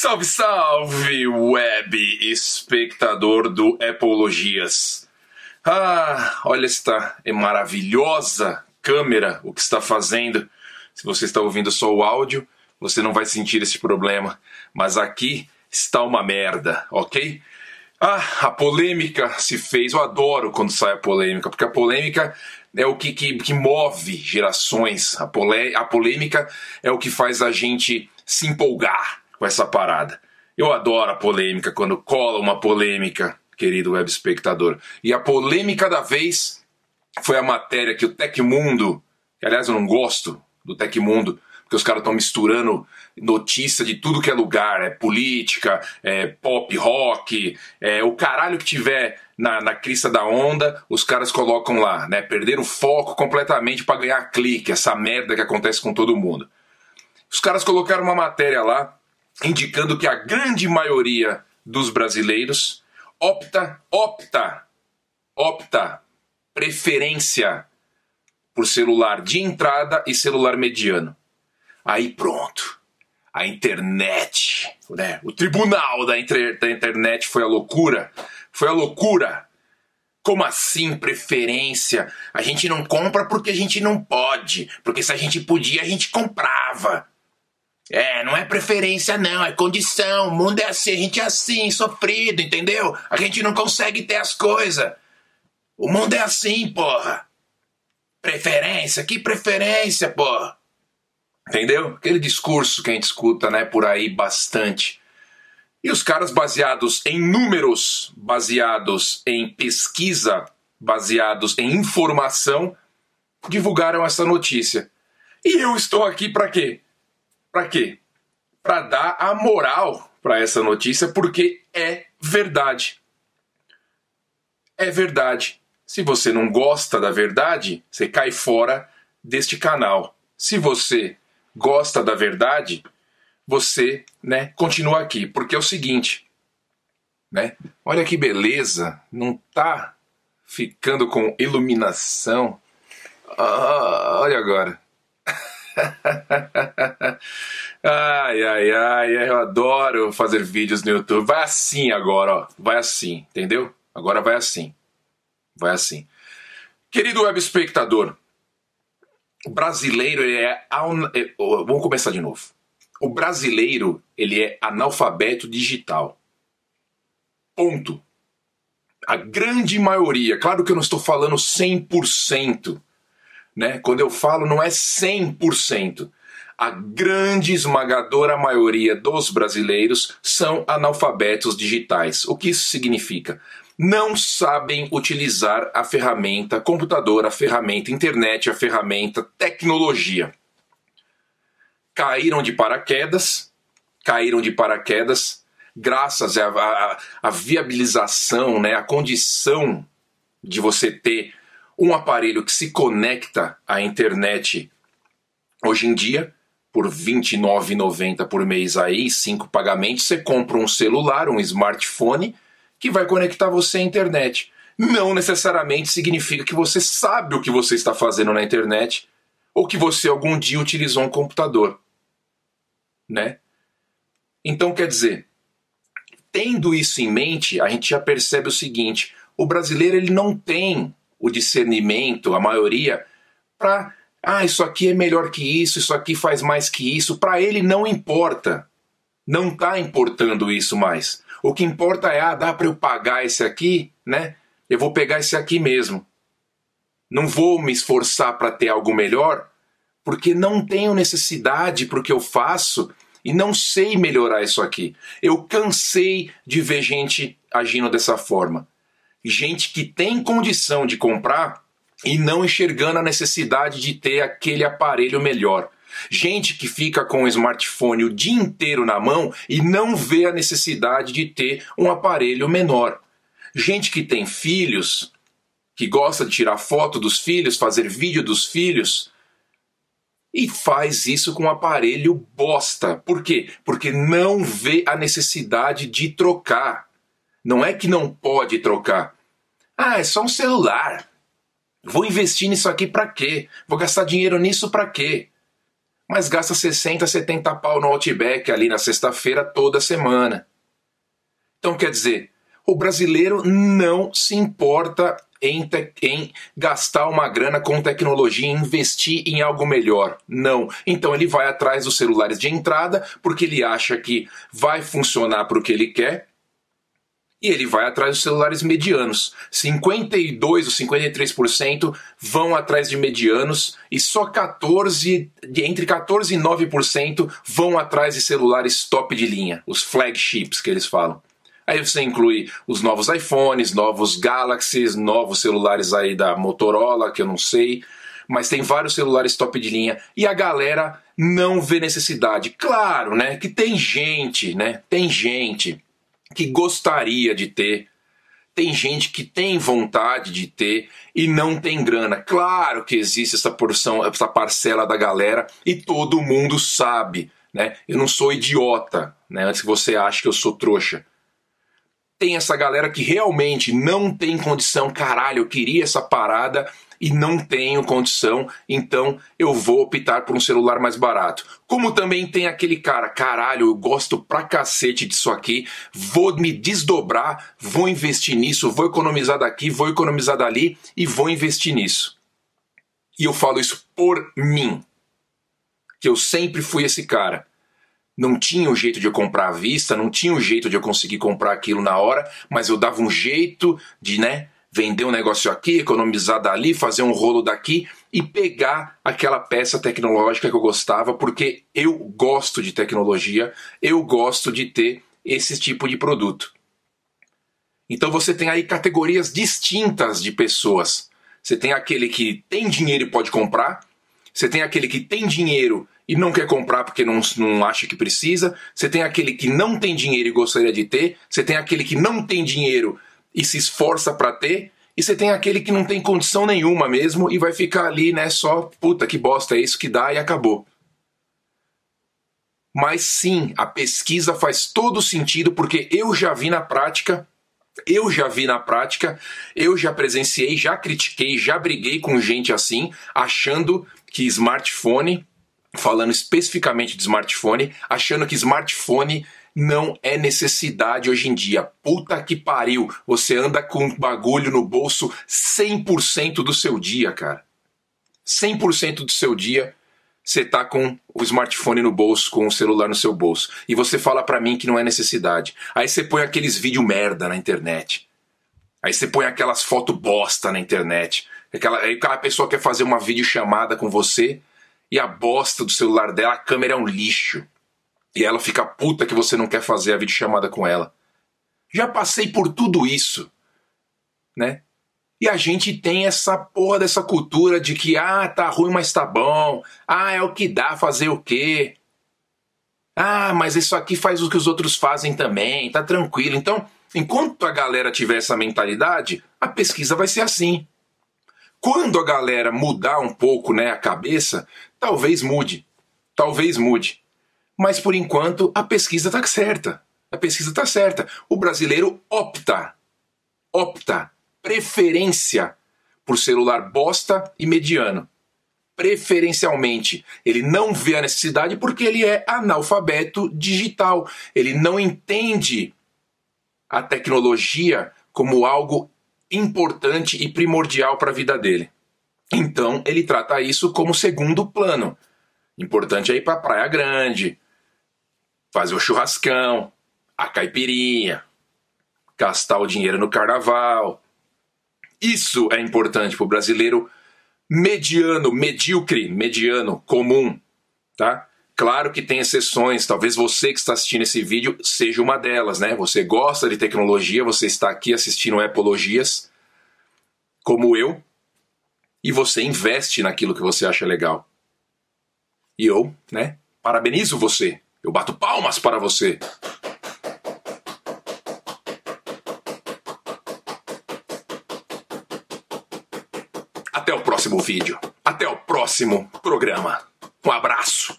Salve, salve, web espectador do Apologias. Ah, olha esta maravilhosa câmera, o que está fazendo. Se você está ouvindo só o áudio, você não vai sentir esse problema. Mas aqui está uma merda, ok? Ah, a polêmica se fez. Eu adoro quando sai a polêmica, porque a polêmica é o que, que, que move gerações. A, polé a polêmica é o que faz a gente se empolgar com essa parada. Eu adoro a polêmica, quando cola uma polêmica, querido web espectador. E a polêmica da vez foi a matéria que o Tecmundo, que aliás eu não gosto do Tecmundo, porque os caras estão misturando notícia de tudo que é lugar, é política, é pop rock, é o caralho que tiver na, na crista da onda, os caras colocam lá, né? Perderam o foco completamente para ganhar clique, essa merda que acontece com todo mundo. Os caras colocaram uma matéria lá indicando que a grande maioria dos brasileiros opta, opta, opta, preferência por celular de entrada e celular mediano. Aí pronto. A internet, né? o tribunal da, inter da internet foi a loucura. Foi a loucura. Como assim preferência? A gente não compra porque a gente não pode. Porque se a gente podia, a gente comprava. É, não é preferência, não, é condição. O mundo é assim, a gente é assim, sofrido, entendeu? A gente não consegue ter as coisas. O mundo é assim, porra. Preferência? Que preferência, porra? Entendeu? Aquele discurso que a gente escuta, né, por aí bastante. E os caras baseados em números, baseados em pesquisa, baseados em informação, divulgaram essa notícia. E eu estou aqui para quê? Para quê? Para dar a moral para essa notícia, porque é verdade. É verdade. Se você não gosta da verdade, você cai fora deste canal. Se você gosta da verdade, você, né, continua aqui, porque é o seguinte, né? Olha que beleza, não tá ficando com iluminação. Ah, olha agora. ai, ai, ai, eu adoro fazer vídeos no YouTube. Vai assim agora, ó. Vai assim, entendeu? Agora vai assim. Vai assim. Querido web espectador, o brasileiro ele é, é vamos começar de novo. O brasileiro ele é analfabeto digital. Ponto. A grande maioria, claro que eu não estou falando 100%, né? Quando eu falo não é 100%. A grande esmagadora maioria dos brasileiros são analfabetos digitais. O que isso significa? Não sabem utilizar a ferramenta computador, a ferramenta internet, a ferramenta tecnologia. Caíram de paraquedas, caíram de paraquedas graças à, à, viabilização, né, à condição de você ter um aparelho que se conecta à internet hoje em dia, por R$ 29,90 por mês aí, cinco pagamentos, você compra um celular, um smartphone, que vai conectar você à internet. Não necessariamente significa que você sabe o que você está fazendo na internet ou que você algum dia utilizou um computador. Né? Então, quer dizer, tendo isso em mente, a gente já percebe o seguinte: o brasileiro ele não tem o discernimento, a maioria, para ah, isso aqui é melhor que isso, isso aqui faz mais que isso. Para ele não importa. Não está importando isso mais. O que importa é, ah, dá para eu pagar esse aqui, né? Eu vou pegar esse aqui mesmo. Não vou me esforçar para ter algo melhor, porque não tenho necessidade para o que eu faço e não sei melhorar isso aqui. Eu cansei de ver gente agindo dessa forma gente que tem condição de comprar e não enxergando a necessidade de ter aquele aparelho melhor. Gente que fica com o smartphone o dia inteiro na mão e não vê a necessidade de ter um aparelho menor. Gente que tem filhos, que gosta de tirar foto dos filhos, fazer vídeo dos filhos, e faz isso com um aparelho bosta. Por quê? Porque não vê a necessidade de trocar. Não é que não pode trocar. Ah, é só um celular. Vou investir nisso aqui para quê? Vou gastar dinheiro nisso para quê? mas gasta 60, 70 pau no Outback ali na sexta-feira toda semana. Então quer dizer, o brasileiro não se importa em, em, gastar uma grana com tecnologia investir em algo melhor. Não. Então ele vai atrás dos celulares de entrada porque ele acha que vai funcionar para o que ele quer. E ele vai atrás dos celulares medianos. 52 ou 53% vão atrás de medianos e só 14, entre 14 e 9% vão atrás de celulares top de linha, os flagships que eles falam. Aí você inclui os novos iPhones, novos Galaxies, novos celulares aí da Motorola, que eu não sei, mas tem vários celulares top de linha e a galera não vê necessidade. Claro, né, que tem gente, né? Tem gente que gostaria de ter, tem gente que tem vontade de ter e não tem grana. Claro que existe essa porção, essa parcela da galera e todo mundo sabe, né? Eu não sou idiota, né? Antes que você ache que eu sou trouxa tem essa galera que realmente não tem condição, caralho, eu queria essa parada e não tenho condição, então eu vou optar por um celular mais barato. Como também tem aquele cara, caralho, eu gosto pra cacete disso aqui, vou me desdobrar, vou investir nisso, vou economizar daqui, vou economizar dali e vou investir nisso. E eu falo isso por mim, que eu sempre fui esse cara não tinha o um jeito de eu comprar à vista, não tinha o um jeito de eu conseguir comprar aquilo na hora, mas eu dava um jeito de, né, vender um negócio aqui, economizar dali, fazer um rolo daqui e pegar aquela peça tecnológica que eu gostava, porque eu gosto de tecnologia, eu gosto de ter esse tipo de produto. Então você tem aí categorias distintas de pessoas. Você tem aquele que tem dinheiro e pode comprar, você tem aquele que tem dinheiro e não quer comprar porque não, não acha que precisa. Você tem aquele que não tem dinheiro e gostaria de ter. Você tem aquele que não tem dinheiro e se esforça para ter. E você tem aquele que não tem condição nenhuma mesmo e vai ficar ali, né, só, puta que bosta, é isso que dá e acabou. Mas sim, a pesquisa faz todo sentido porque eu já vi na prática, eu já vi na prática, eu já presenciei, já critiquei, já briguei com gente assim, achando que smartphone falando especificamente de smartphone, achando que smartphone não é necessidade hoje em dia. Puta que pariu, você anda com um bagulho no bolso 100% do seu dia, cara. 100% do seu dia você tá com o smartphone no bolso, com o celular no seu bolso. E você fala para mim que não é necessidade. Aí você põe aqueles vídeo merda na internet. Aí você põe aquelas foto bosta na internet. Aquela, aí aquela pessoa quer fazer uma videochamada com você, e a bosta do celular dela, a câmera é um lixo. E ela fica puta que você não quer fazer a videochamada com ela. Já passei por tudo isso, né? E a gente tem essa porra dessa cultura de que, ah, tá ruim, mas tá bom. Ah, é o que dá, fazer o quê? Ah, mas isso aqui faz o que os outros fazem também, tá tranquilo. Então, enquanto a galera tiver essa mentalidade, a pesquisa vai ser assim. Quando a galera mudar um pouco né, a cabeça, talvez mude. Talvez mude. Mas por enquanto a pesquisa está certa. A pesquisa está certa. O brasileiro opta, opta, preferência por celular bosta e mediano. Preferencialmente. Ele não vê a necessidade porque ele é analfabeto digital. Ele não entende a tecnologia como algo importante e primordial para a vida dele. Então ele trata isso como segundo plano. Importante é ir para Praia Grande, fazer o churrascão, a caipirinha, gastar o dinheiro no carnaval. Isso é importante para o brasileiro mediano, medíocre, mediano, comum, tá? Claro que tem exceções, talvez você que está assistindo esse vídeo seja uma delas, né? Você gosta de tecnologia, você está aqui assistindo Epologias, como eu, e você investe naquilo que você acha legal. E eu, né, parabenizo você. Eu bato palmas para você. Até o próximo vídeo. Até o próximo programa. Um abraço.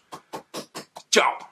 Tchau!